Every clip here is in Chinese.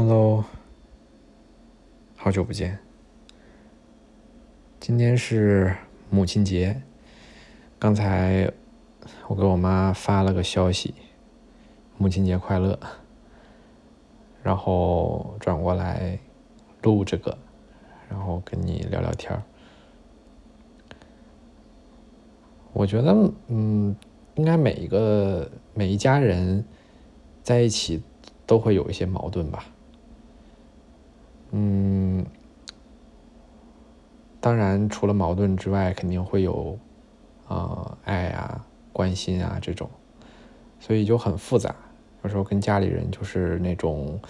Hello，好久不见。今天是母亲节，刚才我给我妈发了个消息，母亲节快乐。然后转过来录这个，然后跟你聊聊天。我觉得，嗯，应该每一个每一家人在一起都会有一些矛盾吧。嗯，当然，除了矛盾之外，肯定会有啊爱啊、关心啊这种，所以就很复杂。有时候跟家里人就是那种，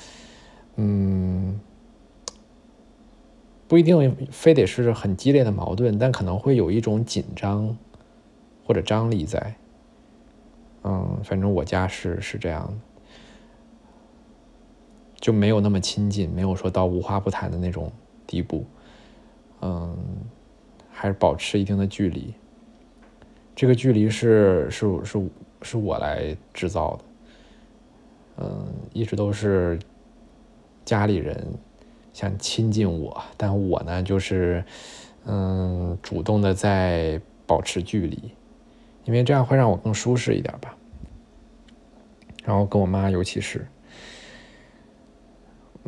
嗯，不一定非得是很激烈的矛盾，但可能会有一种紧张或者张力在。嗯，反正我家是是这样的。就没有那么亲近，没有说到无话不谈的那种地步，嗯，还是保持一定的距离。这个距离是是是是我来制造的，嗯，一直都是家里人想亲近我，但我呢就是嗯主动的在保持距离，因为这样会让我更舒适一点吧。然后跟我妈尤其是。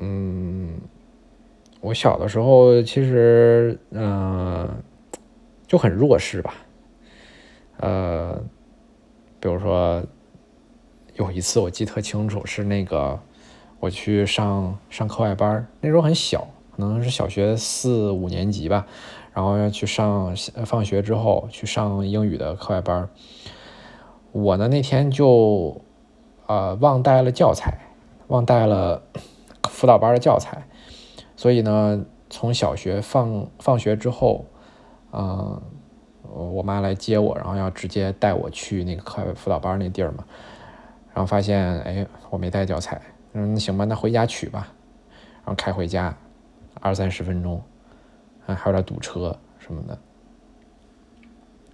嗯，我小的时候其实嗯就很弱势吧，呃，比如说有一次我记特清楚，是那个我去上上课外班，那时候很小，可能是小学四五年级吧，然后要去上放学之后去上英语的课外班，我呢那天就呃忘带了教材，忘带了。辅导班的教材，所以呢，从小学放放学之后，嗯，我妈来接我，然后要直接带我去那个课外辅导班那地儿嘛，然后发现，哎，我没带教材，嗯，行吧，那回家取吧，然后开回家，二三十分钟，还还有点堵车什么的，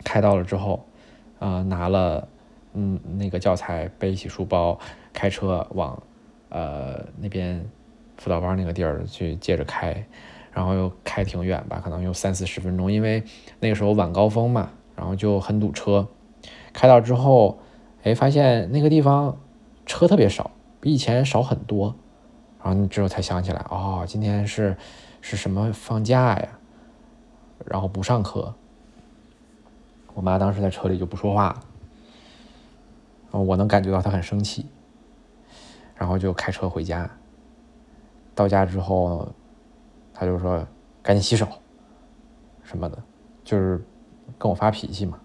开到了之后，啊，拿了，嗯，那个教材，背起书包，开车往，呃，那边。辅导班那个地儿去接着开，然后又开挺远吧，可能有三四十分钟，因为那个时候晚高峰嘛，然后就很堵车。开到之后，哎，发现那个地方车特别少，比以前少很多。然后你之后才想起来，哦，今天是是什么放假呀？然后不上课。我妈当时在车里就不说话了，我能感觉到她很生气，然后就开车回家。到家之后，他就说：“赶紧洗手，什么的，就是跟我发脾气嘛。”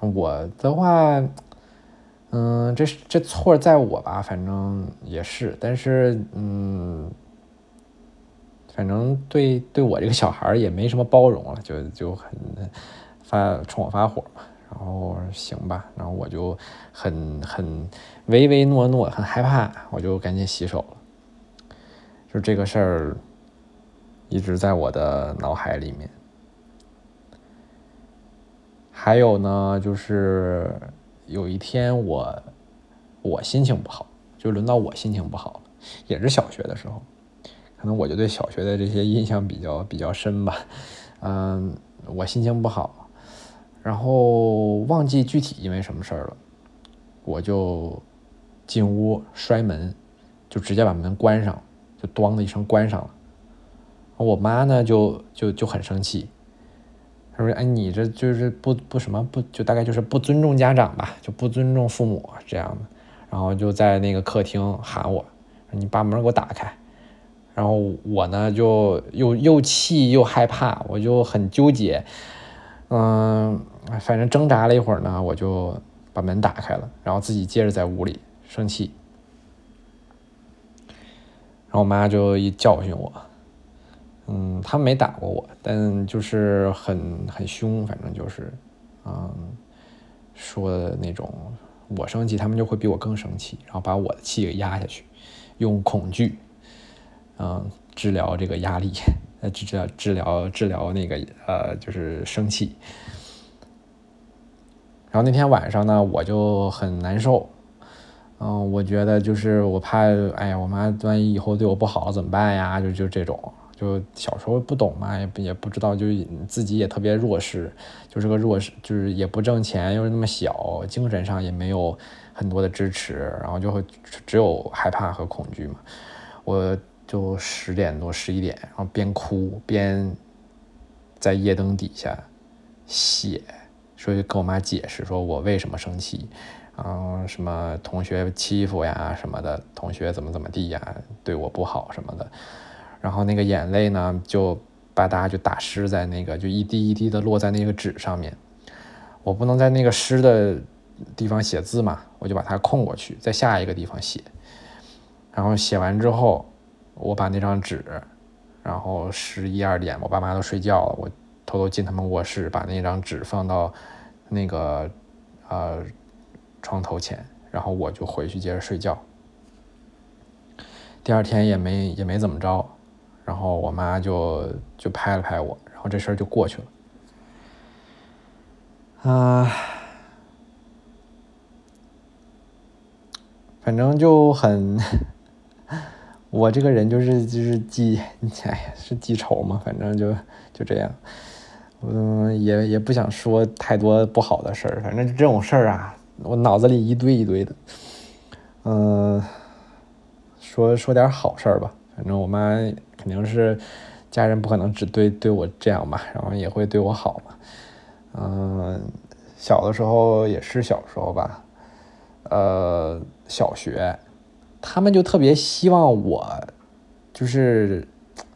我的话，嗯，这这错在我吧，反正也是，但是嗯，反正对对我这个小孩也没什么包容了，就就很发冲我发火嘛。然后行吧，然后我就很很唯唯诺诺，很害怕，我就赶紧洗手了。就这个事儿，一直在我的脑海里面。还有呢，就是有一天我我心情不好，就轮到我心情不好了，也是小学的时候，可能我就对小学的这些印象比较比较深吧。嗯，我心情不好，然后忘记具体因为什么事儿了，我就进屋摔门，就直接把门关上。就咣的一声关上了，我妈呢就就就很生气，她说：“哎，你这就是不不什么不就大概就是不尊重家长吧，就不尊重父母这样的。”然后就在那个客厅喊我：“你把门给我打开。”然后我呢就又又气又害怕，我就很纠结，嗯，反正挣扎了一会儿呢，我就把门打开了，然后自己接着在屋里生气。我妈就一教训我，嗯，他没打过我，但就是很很凶，反正就是，嗯，说的那种，我生气，他们就会比我更生气，然后把我的气给压下去，用恐惧，嗯，治疗这个压力，呃，治治疗治疗治疗那个呃，就是生气。然后那天晚上呢，我就很难受，嗯，我觉得就是我怕，哎呀，我妈万一以后对我不好怎么办呀？就就这种，就小时候不懂嘛，也不也不知道，就自己也特别弱势，就是个弱势，就是也不挣钱，又是那么小，精神上也没有很多的支持，然后就会只有害怕和恐惧嘛。我就十点多十一点，然后边哭边在夜灯底下写，所以跟我妈解释说我为什么生气。嗯，什么同学欺负呀，什么的，同学怎么怎么地呀，对我不好什么的，然后那个眼泪呢，就吧嗒就打湿在那个，就一滴一滴的落在那个纸上面。我不能在那个湿的地方写字嘛，我就把它空过去，在下一个地方写。然后写完之后，我把那张纸，然后十一二点，我爸妈都睡觉了，我偷偷进他们卧室，把那张纸放到那个呃。床头前，然后我就回去接着睡觉。第二天也没也没怎么着，然后我妈就就拍了拍我，然后这事儿就过去了。啊，反正就很，我这个人就是就是记，哎呀，是记仇嘛，反正就就这样。嗯，也也不想说太多不好的事儿，反正这种事儿啊。我脑子里一堆一堆的，嗯，说说点好事儿吧。反正我妈肯定是家人，不可能只对对我这样吧，然后也会对我好嘛。嗯，小的时候也是小时候吧，呃，小学，他们就特别希望我就是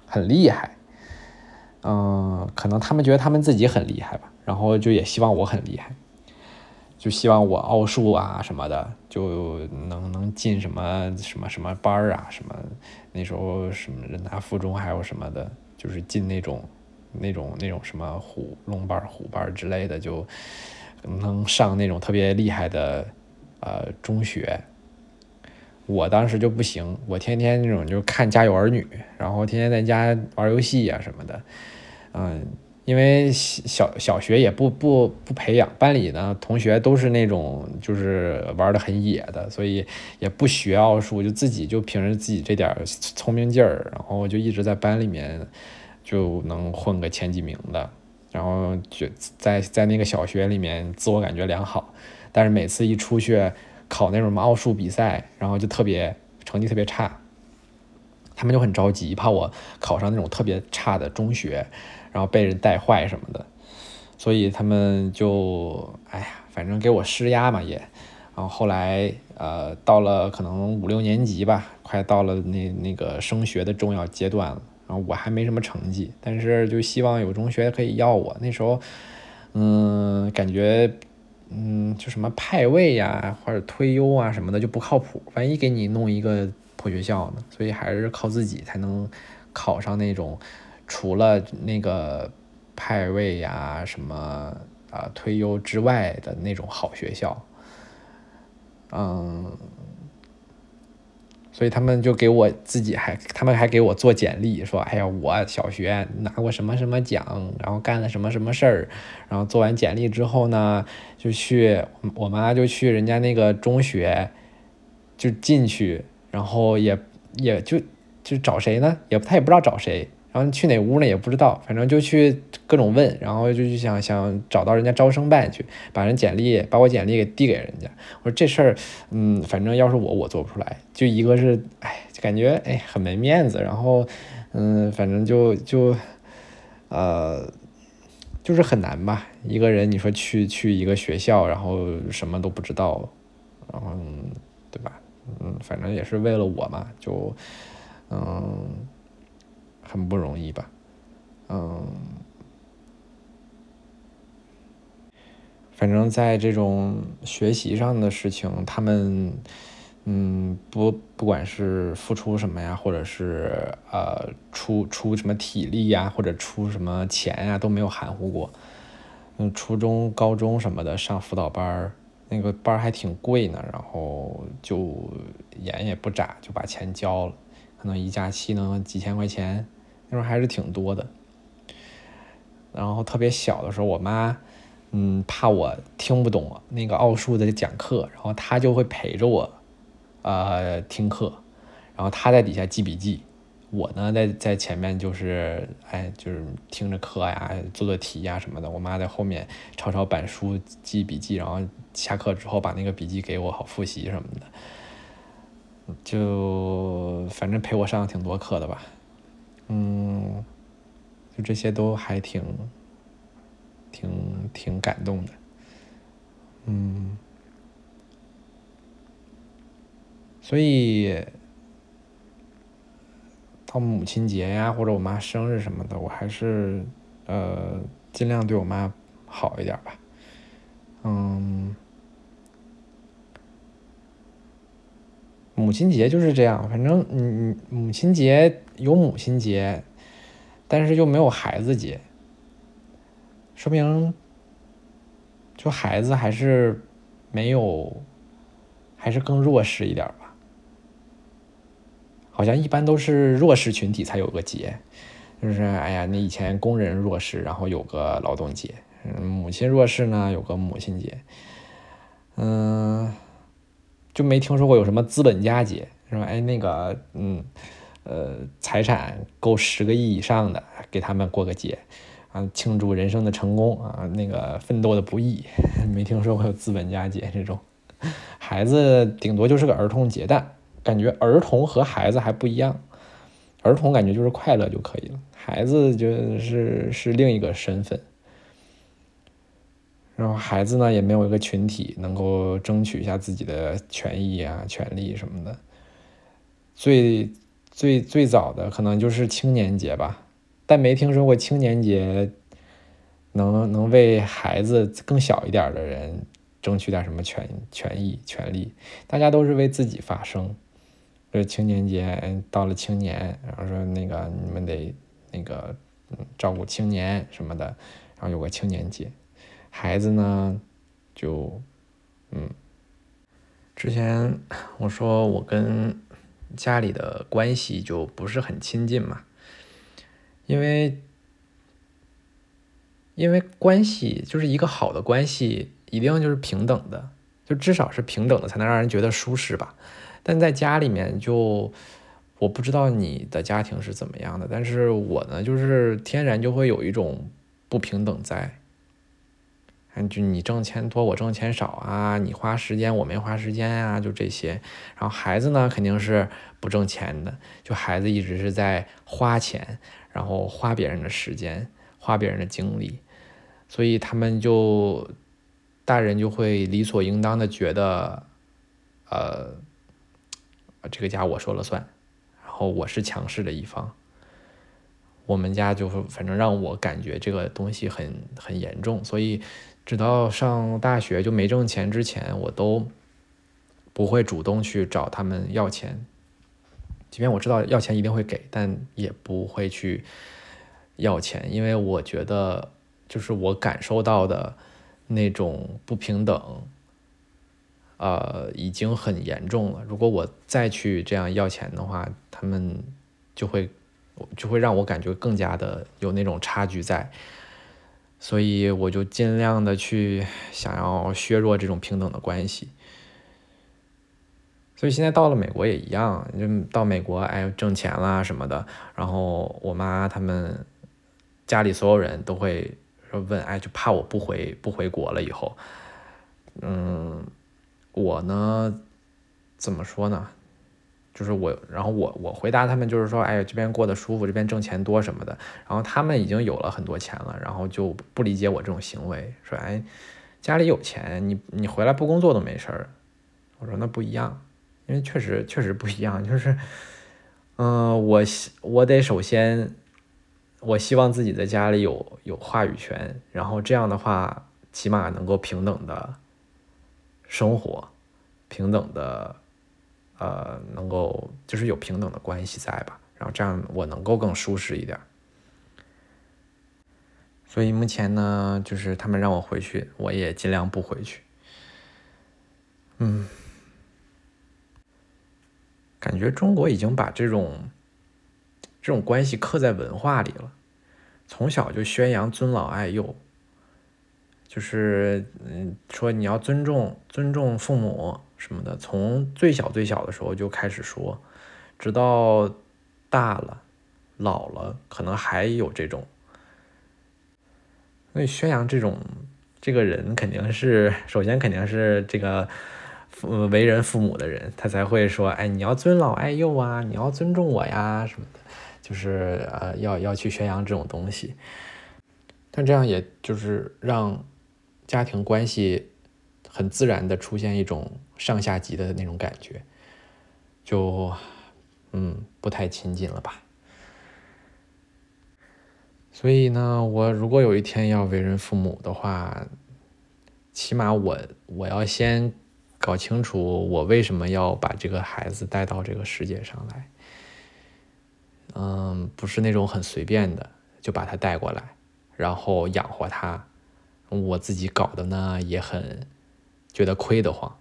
很厉害，嗯，可能他们觉得他们自己很厉害吧，然后就也希望我很厉害。就希望我奥数啊什么的，就能能进什么什么什么班儿啊，什么那时候什么人大附中还有什么的，就是进那种那种那种什么虎龙班、虎班之类的，就能上那种特别厉害的呃中学。我当时就不行，我天天那种就看《家有儿女》，然后天天在家玩游戏啊什么的，嗯。因为小小学也不不不培养，班里呢同学都是那种就是玩的很野的，所以也不学奥数，就自己就凭着自己这点聪明劲儿，然后就一直在班里面就能混个前几名的，然后就在在那个小学里面自我感觉良好，但是每次一出去考那种奥数比赛，然后就特别成绩特别差，他们就很着急，怕我考上那种特别差的中学。然后被人带坏什么的，所以他们就哎呀，反正给我施压嘛也。然后后来呃，到了可能五六年级吧，快到了那那个升学的重要阶段了。然后我还没什么成绩，但是就希望有中学可以要我。那时候嗯，感觉嗯，就什么派位呀或者推优啊什么的就不靠谱，万一给你弄一个破学校呢？所以还是靠自己才能考上那种。除了那个派位呀、什么啊推优之外的那种好学校，嗯，所以他们就给我自己还，他们还给我做简历，说：“哎呀，我小学拿过什么什么奖，然后干了什么什么事儿。”然后做完简历之后呢，就去我妈就去人家那个中学，就进去，然后也也就就找谁呢？也他也不知道找谁。然后去哪屋呢？也不知道，反正就去各种问，然后就去想想找到人家招生办去，把人简历把我简历给递给人家。我说这事儿，嗯，反正要是我，我做不出来。就一个是，哎，感觉哎很没面子。然后，嗯，反正就就，呃，就是很难吧。一个人你说去去一个学校，然后什么都不知道，然后对吧？嗯，反正也是为了我嘛，就嗯。很不容易吧，嗯，反正在这种学习上的事情，他们，嗯，不，不管是付出什么呀，或者是呃出出什么体力呀，或者出什么钱呀，都没有含糊过。嗯，初中、高中什么的上辅导班儿那个班儿还挺贵呢，然后就眼也不眨就把钱交了，可能一假期能几千块钱。那时候还是挺多的，然后特别小的时候，我妈，嗯，怕我听不懂那个奥数的讲课，然后她就会陪着我，呃听课，然后她在底下记笔记，我呢在在前面就是哎就是听着课呀，做做题呀什么的，我妈在后面抄抄板书记笔记，然后下课之后把那个笔记给我好复习什么的，就反正陪我上了挺多课的吧，嗯，就这些都还挺挺挺感动的，嗯。所以到母亲节呀，或者我妈生日什么的，我还是呃尽量对我妈好一点吧。嗯，母亲节就是这样，反正嗯母亲节有母亲节，但是又没有孩子节，说明就孩子还是没有，还是更弱势一点吧。好像一般都是弱势群体才有个节，就是哎呀，那以前工人弱势，然后有个劳动节；嗯，母亲弱势呢，有个母亲节。嗯，就没听说过有什么资本家节，是吧？哎，那个，嗯，呃，财产够十个亿以上的，给他们过个节，啊，庆祝人生的成功啊，那个奋斗的不易，没听说过有资本家节这种。孩子顶多就是个儿童节，但。感觉儿童和孩子还不一样，儿童感觉就是快乐就可以了，孩子就是是另一个身份。然后孩子呢也没有一个群体能够争取一下自己的权益啊、权利什么的。最最最早的可能就是青年节吧，但没听说过青年节能能为孩子更小一点的人争取点什么权权益权利，大家都是为自己发声。这青年节到了青年，然后说那个你们得那个照顾青年什么的，然后有个青年节。孩子呢，就嗯，之前我说我跟家里的关系就不是很亲近嘛，因为因为关系就是一个好的关系，一定就是平等的，就至少是平等的，才能让人觉得舒适吧。但在家里面就，我不知道你的家庭是怎么样的，但是我呢，就是天然就会有一种不平等在，就你挣钱多，我挣钱少啊，你花时间，我没花时间啊，就这些。然后孩子呢，肯定是不挣钱的，就孩子一直是在花钱，然后花别人的时间，花别人的精力，所以他们就大人就会理所应当的觉得，呃。这个家我说了算，然后我是强势的一方。我们家就是反正让我感觉这个东西很很严重，所以直到上大学就没挣钱之前，我都不会主动去找他们要钱。即便我知道要钱一定会给，但也不会去要钱，因为我觉得就是我感受到的那种不平等。呃，已经很严重了。如果我再去这样要钱的话，他们就会就会让我感觉更加的有那种差距在，所以我就尽量的去想要削弱这种平等的关系。所以现在到了美国也一样，就到美国哎挣钱啦什么的，然后我妈他们家里所有人都会说问哎，就怕我不回不回国了以后，嗯。我呢，怎么说呢？就是我，然后我我回答他们就是说，哎，这边过得舒服，这边挣钱多什么的。然后他们已经有了很多钱了，然后就不理解我这种行为，说，哎，家里有钱，你你回来不工作都没事儿。我说那不一样，因为确实确实不一样，就是，嗯，我希我得首先，我希望自己在家里有有话语权，然后这样的话，起码能够平等的。生活平等的，呃，能够就是有平等的关系在吧，然后这样我能够更舒适一点。所以目前呢，就是他们让我回去，我也尽量不回去。嗯，感觉中国已经把这种这种关系刻在文化里了，从小就宣扬尊老爱幼。就是嗯，说你要尊重尊重父母，什么的，从最小最小的时候就开始说，直到大了、老了，可能还有这种。所以宣扬这种这个人肯定是首先肯定是这个父为人父母的人，他才会说，哎，你要尊老爱幼啊，你要尊重我呀什么的，就是呃要要去宣扬这种东西。但这样也就是让家庭关系很自然的出现一种上下级的那种感觉，就嗯不太亲近了吧。所以呢，我如果有一天要为人父母的话，起码我我要先搞清楚我为什么要把这个孩子带到这个世界上来。嗯，不是那种很随便的就把他带过来。然后养活他，我自己搞的呢也很觉得亏得慌。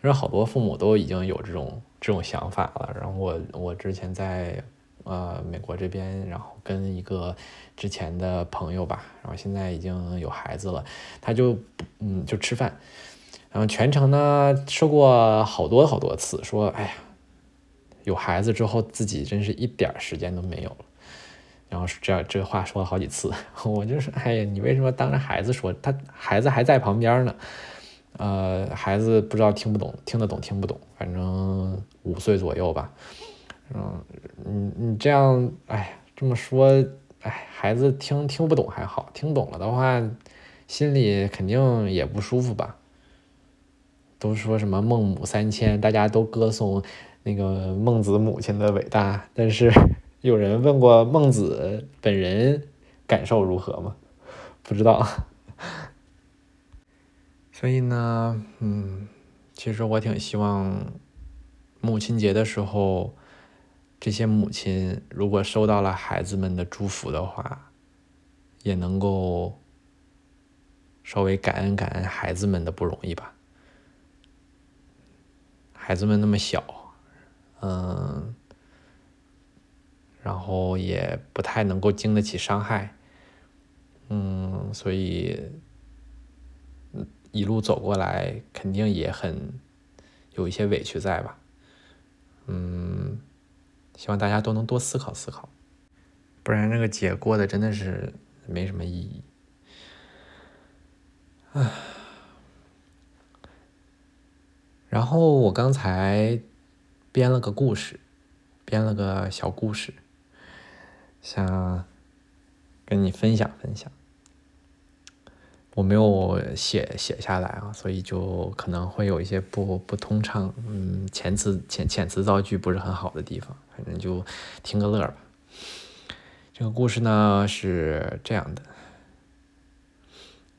其实好多父母都已经有这种这种想法了。然后我我之前在呃美国这边，然后跟一个之前的朋友吧，然后现在已经有孩子了，他就嗯就吃饭，然后全程呢说过好多好多次，说哎呀，有孩子之后自己真是一点时间都没有了。然后是这这话说了好几次，我就说，哎呀，你为什么当着孩子说？他孩子还在旁边呢，呃，孩子不知道听不懂，听得懂听不懂，反正五岁左右吧。嗯，你你这样，哎，这么说，哎，孩子听听不懂还好，听懂了的话，心里肯定也不舒服吧？都说什么孟母三迁，大家都歌颂那个孟子母亲的伟大，但是。有人问过孟子本人感受如何吗？不知道。所以呢，嗯，其实我挺希望母亲节的时候，这些母亲如果收到了孩子们的祝福的话，也能够稍微感恩感恩孩子们的不容易吧。孩子们那么小，嗯。然后也不太能够经得起伤害，嗯，所以一路走过来，肯定也很有一些委屈在吧，嗯，希望大家都能多思考思考，不然这个节过的真的是没什么意义，唉，然后我刚才编了个故事，编了个小故事。想跟你分享分享，我没有写写下来啊，所以就可能会有一些不不通畅，嗯，遣词遣遣词造句不是很好的地方，反正就听个乐吧。这个故事呢是这样的：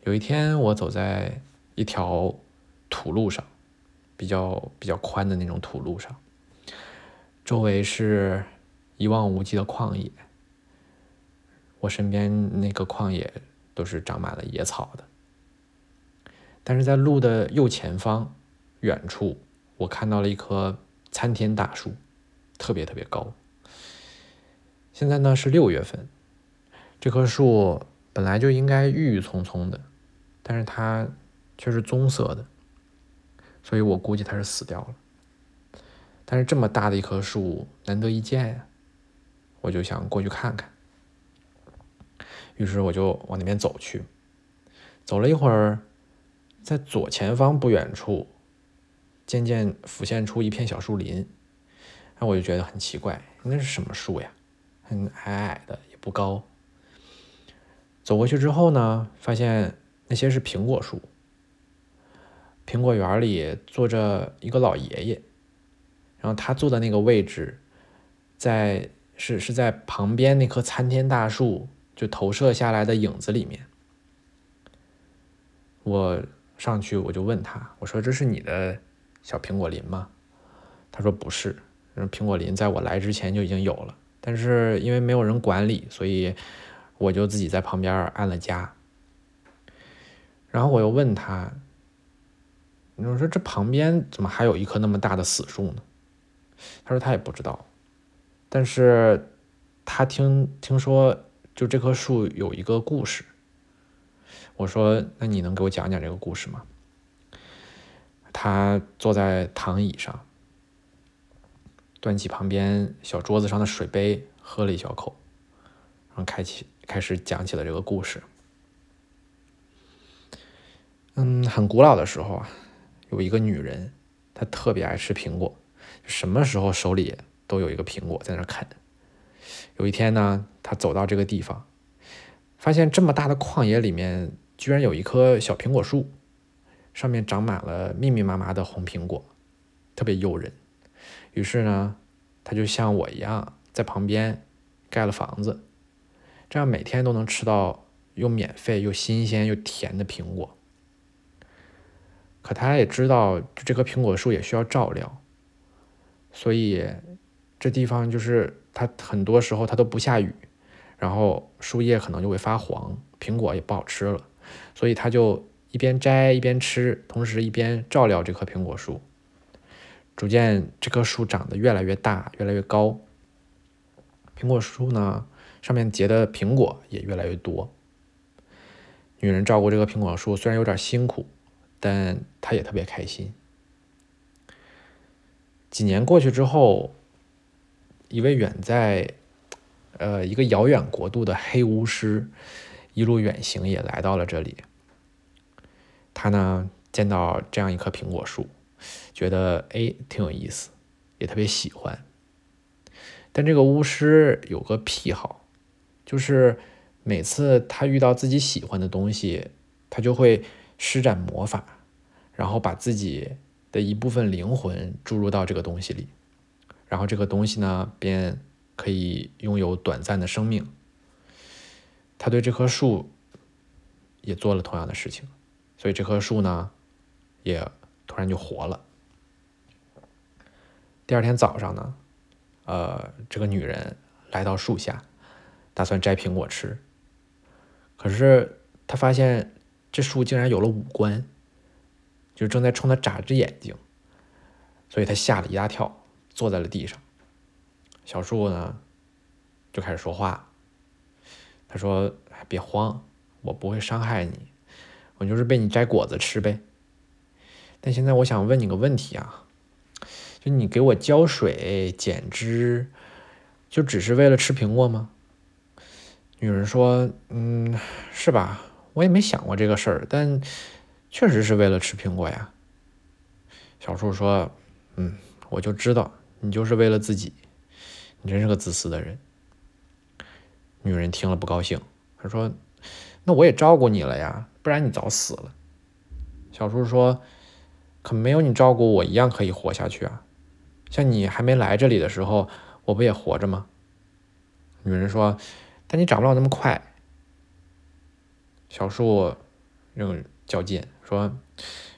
有一天我走在一条土路上，比较比较宽的那种土路上，周围是一望无际的旷野。我身边那个旷野都是长满了野草的，但是在路的右前方，远处我看到了一棵参天大树，特别特别高。现在呢是六月份，这棵树本来就应该郁郁葱葱的，但是它却是棕色的，所以我估计它是死掉了。但是这么大的一棵树难得一见呀，我就想过去看看。于是我就往那边走去，走了一会儿，在左前方不远处，渐渐浮现出一片小树林，那我就觉得很奇怪，那是什么树呀？很矮矮的，也不高。走过去之后呢，发现那些是苹果树。苹果园里坐着一个老爷爷，然后他坐的那个位置，在是是在旁边那棵参天大树。就投射下来的影子里面，我上去我就问他，我说：“这是你的小苹果林吗？”他说：“不是，苹果林在我来之前就已经有了，但是因为没有人管理，所以我就自己在旁边安了家。”然后我又问他：“我说这旁边怎么还有一棵那么大的死树呢？”他说他也不知道，但是他听听说。就这棵树有一个故事，我说：“那你能给我讲讲这个故事吗？”他坐在躺椅上，端起旁边小桌子上的水杯，喝了一小口，然后开启开始讲起了这个故事。嗯，很古老的时候啊，有一个女人，她特别爱吃苹果，什么时候手里都有一个苹果在那啃。有一天呢，他走到这个地方，发现这么大的旷野里面，居然有一棵小苹果树，上面长满了密密麻麻的红苹果，特别诱人。于是呢，他就像我一样，在旁边盖了房子，这样每天都能吃到又免费又新鲜又甜的苹果。可他也知道，这棵苹果树也需要照料，所以这地方就是它很多时候它都不下雨，然后树叶可能就会发黄，苹果也不好吃了，所以他就一边摘一边吃，同时一边照料这棵苹果树。逐渐，这棵树长得越来越大，越来越高。苹果树呢，上面结的苹果也越来越多。女人照顾这个苹果树虽然有点辛苦。但她也特别开心。几年过去之后，一位远在呃一个遥远国度的黑巫师一路远行，也来到了这里。他呢见到这样一棵苹果树，觉得哎挺有意思，也特别喜欢。但这个巫师有个癖好，就是每次他遇到自己喜欢的东西，他就会。施展魔法，然后把自己的一部分灵魂注入到这个东西里，然后这个东西呢，便可以拥有短暂的生命。他对这棵树也做了同样的事情，所以这棵树呢，也突然就活了。第二天早上呢，呃，这个女人来到树下，打算摘苹果吃，可是她发现。这树竟然有了五官，就正在冲他眨着眼睛，所以他吓了一大跳，坐在了地上。小树呢，就开始说话。他说：“别慌，我不会伤害你，我就是被你摘果子吃呗。但现在我想问你个问题啊，就你给我浇水、剪枝，就只是为了吃苹果吗？”女人说：“嗯，是吧？”我也没想过这个事儿，但确实是为了吃苹果呀。小树说：“嗯，我就知道你就是为了自己，你真是个自私的人。”女人听了不高兴，她说：“那我也照顾你了呀，不然你早死了。”小树说：“可没有你照顾我一样可以活下去啊。像你还没来这里的时候，我不也活着吗？”女人说：“但你长不了那么快。”小树用较劲说：“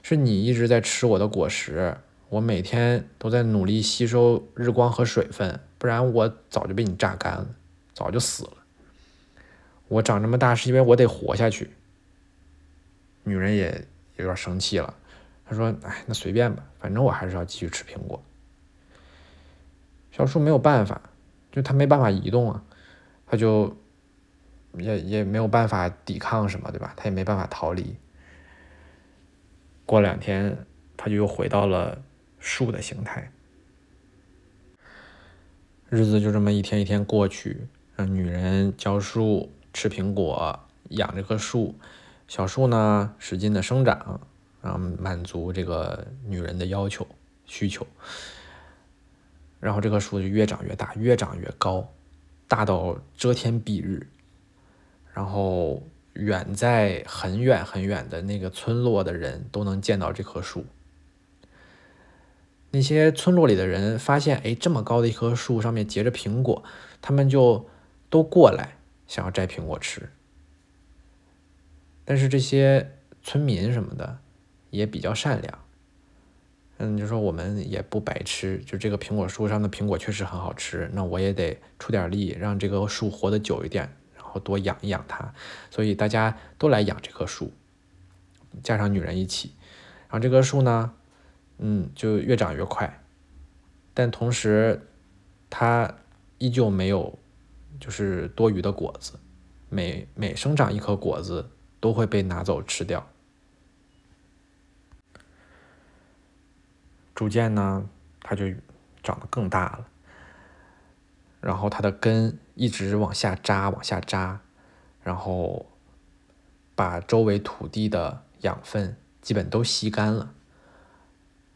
是你一直在吃我的果实，我每天都在努力吸收日光和水分，不然我早就被你榨干了，早就死了。我长这么大是因为我得活下去。”女人也有点生气了，她说：“哎，那随便吧，反正我还是要继续吃苹果。”小树没有办法，就他没办法移动啊，他就。也也没有办法抵抗什么，对吧？他也没办法逃离。过两天，他就又回到了树的形态。日子就这么一天一天过去，让女人浇树、吃苹果、养这棵树，小树呢使劲的生长，然后满足这个女人的要求需求。然后这棵树就越长越大，越长越高，大到遮天蔽日。然后，远在很远很远的那个村落的人都能见到这棵树。那些村落里的人发现，哎，这么高的一棵树上面结着苹果，他们就都过来想要摘苹果吃。但是这些村民什么的也比较善良，嗯，就说我们也不白吃，就这个苹果树上的苹果确实很好吃，那我也得出点力，让这个树活得久一点。然后多养一养它，所以大家都来养这棵树，加上女人一起，然后这棵树呢，嗯，就越长越快，但同时它依旧没有就是多余的果子，每每生长一颗果子都会被拿走吃掉。逐渐呢，它就长得更大了。然后它的根一直往下扎，往下扎，然后把周围土地的养分基本都吸干了。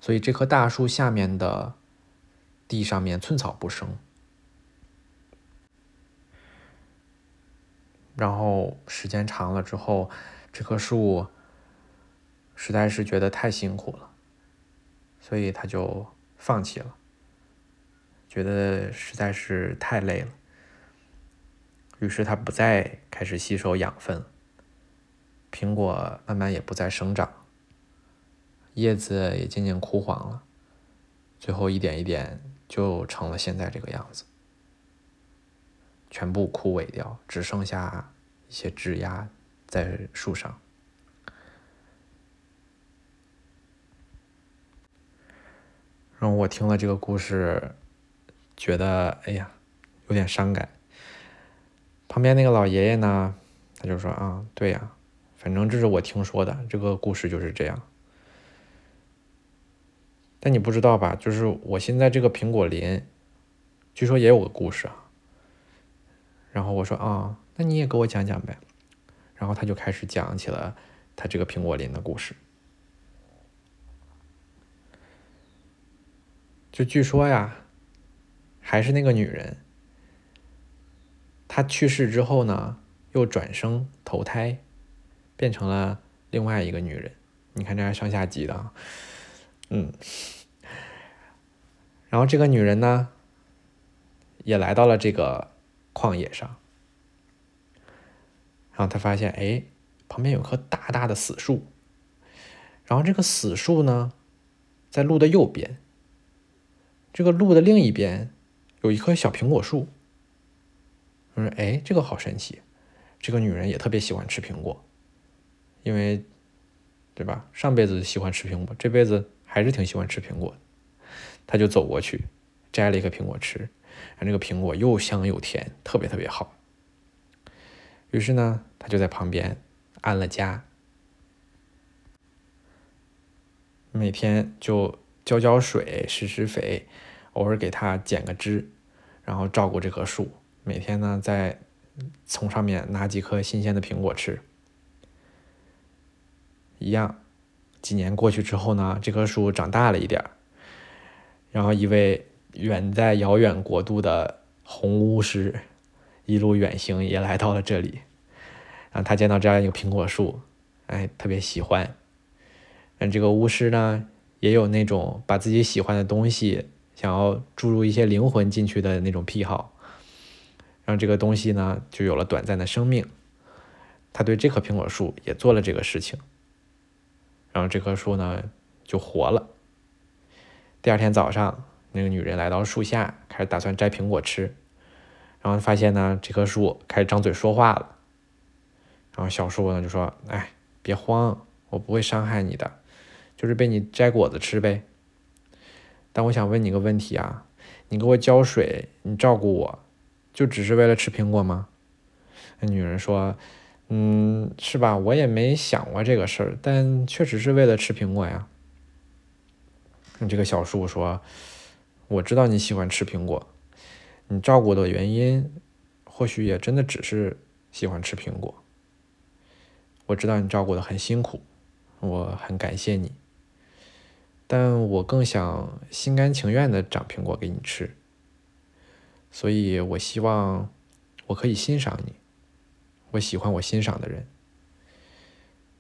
所以这棵大树下面的地上面寸草不生。然后时间长了之后，这棵树实在是觉得太辛苦了，所以他就放弃了。觉得实在是太累了，于是它不再开始吸收养分，苹果慢慢也不再生长，叶子也渐渐枯黄了，最后一点一点就成了现在这个样子，全部枯萎掉，只剩下一些枝丫在树上。然后我听了这个故事。觉得哎呀，有点伤感。旁边那个老爷爷呢，他就说啊，对呀，反正这是我听说的，这个故事就是这样。但你不知道吧？就是我现在这个苹果林，据说也有个故事啊。然后我说啊，那你也给我讲讲呗。然后他就开始讲起了他这个苹果林的故事。就据说呀。还是那个女人，她去世之后呢，又转生投胎，变成了另外一个女人。你看这还上下级的啊，嗯。然后这个女人呢，也来到了这个旷野上，然后她发现，哎，旁边有棵大大的死树，然后这个死树呢，在路的右边，这个路的另一边。有一棵小苹果树，我说：“哎，这个好神奇！这个女人也特别喜欢吃苹果，因为，对吧？上辈子喜欢吃苹果，这辈子还是挺喜欢吃苹果的。他就走过去，摘了一个苹果吃，这个苹果又香又甜，特别特别好。于是呢，他就在旁边安了家，每天就浇浇水、施施肥，偶尔给它剪个枝。”然后照顾这棵树，每天呢再从上面拿几颗新鲜的苹果吃。一样，几年过去之后呢，这棵树长大了一点儿。然后一位远在遥远国度的红巫师一路远行也来到了这里。然后他见到这样一个苹果树，哎，特别喜欢。嗯，这个巫师呢也有那种把自己喜欢的东西。想要注入一些灵魂进去的那种癖好，让这个东西呢就有了短暂的生命。他对这棵苹果树也做了这个事情，然后这棵树呢就活了。第二天早上，那个女人来到树下，开始打算摘苹果吃，然后发现呢这棵树开始张嘴说话了。然后小树呢就说：“哎，别慌，我不会伤害你的，就是被你摘果子吃呗。”但我想问你个问题啊，你给我浇水，你照顾我，就只是为了吃苹果吗？那女人说：“嗯，是吧？我也没想过这个事儿，但确实是为了吃苹果呀。”你这个小树说：“我知道你喜欢吃苹果，你照顾的原因，或许也真的只是喜欢吃苹果。我知道你照顾的很辛苦，我很感谢你。”但我更想心甘情愿的长苹果给你吃，所以我希望我可以欣赏你，我喜欢我欣赏的人，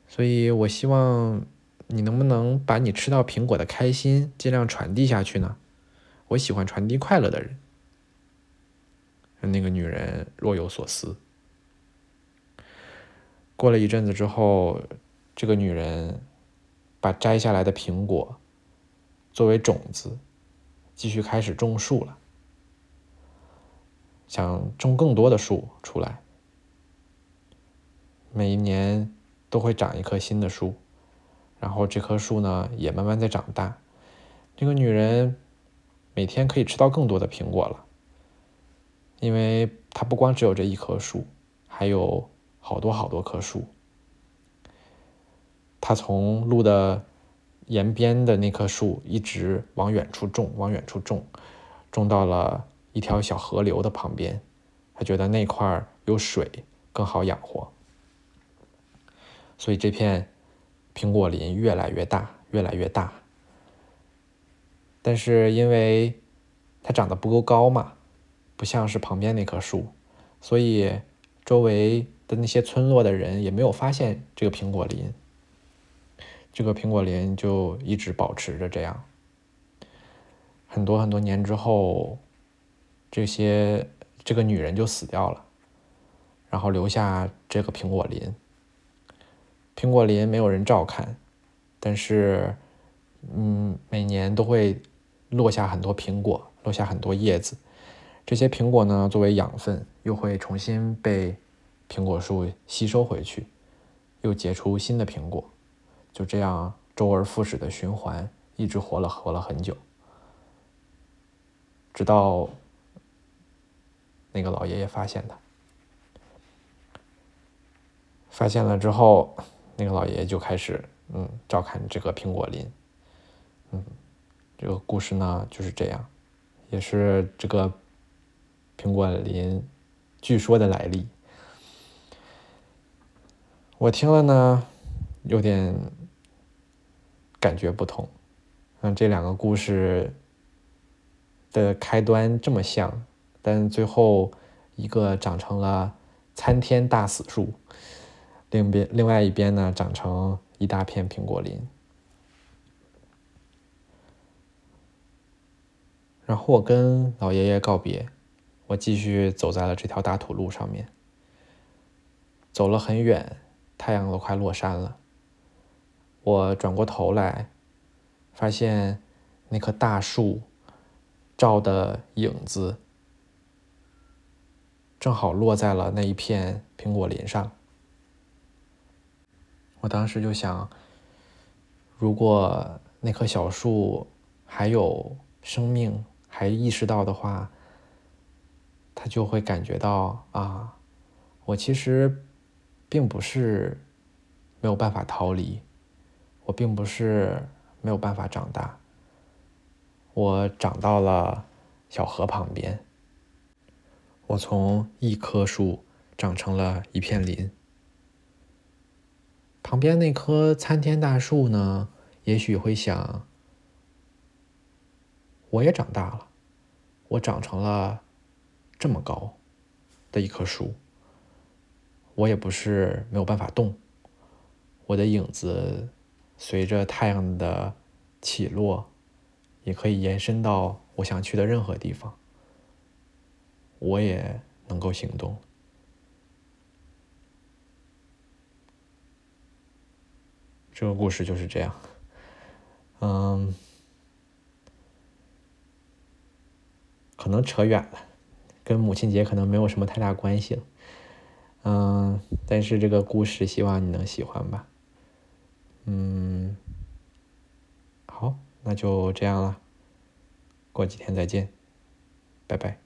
所以我希望你能不能把你吃到苹果的开心尽量传递下去呢？我喜欢传递快乐的人。那个女人若有所思。过了一阵子之后，这个女人把摘下来的苹果。作为种子，继续开始种树了，想种更多的树出来。每一年都会长一棵新的树，然后这棵树呢也慢慢在长大。这个女人每天可以吃到更多的苹果了，因为她不光只有这一棵树，还有好多好多棵树。她从路的沿边的那棵树一直往远处种，往远处种，种到了一条小河流的旁边。他觉得那块有水，更好养活，所以这片苹果林越来越大，越来越大。但是因为它长得不够高嘛，不像是旁边那棵树，所以周围的那些村落的人也没有发现这个苹果林。这个苹果林就一直保持着这样。很多很多年之后，这些。这个女人就死掉了，然后留下这个苹果林。苹果林没有人照看，但是，嗯，每年都会落下很多苹果，落下很多叶子。这些苹果呢，作为养分，又会重新被苹果树吸收回去，又结出新的苹果。就这样周而复始的循环，一直活了活了很久，直到。那个老爷爷发现他，发现了之后，那个老爷爷就开始嗯照看这个苹果林，嗯，这个故事呢就是这样，也是这个苹果林据说的来历。我听了呢，有点感觉不同，嗯，这两个故事的开端这么像。但最后，一个长成了参天大死树，另边另外一边呢，长成一大片苹果林。然后我跟老爷爷告别，我继续走在了这条大土路上面。走了很远，太阳都快落山了。我转过头来，发现那棵大树照的影子。正好落在了那一片苹果林上。我当时就想，如果那棵小树还有生命，还意识到的话，它就会感觉到啊，我其实并不是没有办法逃离，我并不是没有办法长大，我长到了小河旁边。我从一棵树长成了一片林，旁边那棵参天大树呢？也许会想，我也长大了，我长成了这么高的一棵树，我也不是没有办法动，我的影子随着太阳的起落，也可以延伸到我想去的任何地方。我也能够行动。这个故事就是这样，嗯，可能扯远了，跟母亲节可能没有什么太大关系了，嗯，但是这个故事希望你能喜欢吧，嗯，好，那就这样了，过几天再见，拜拜。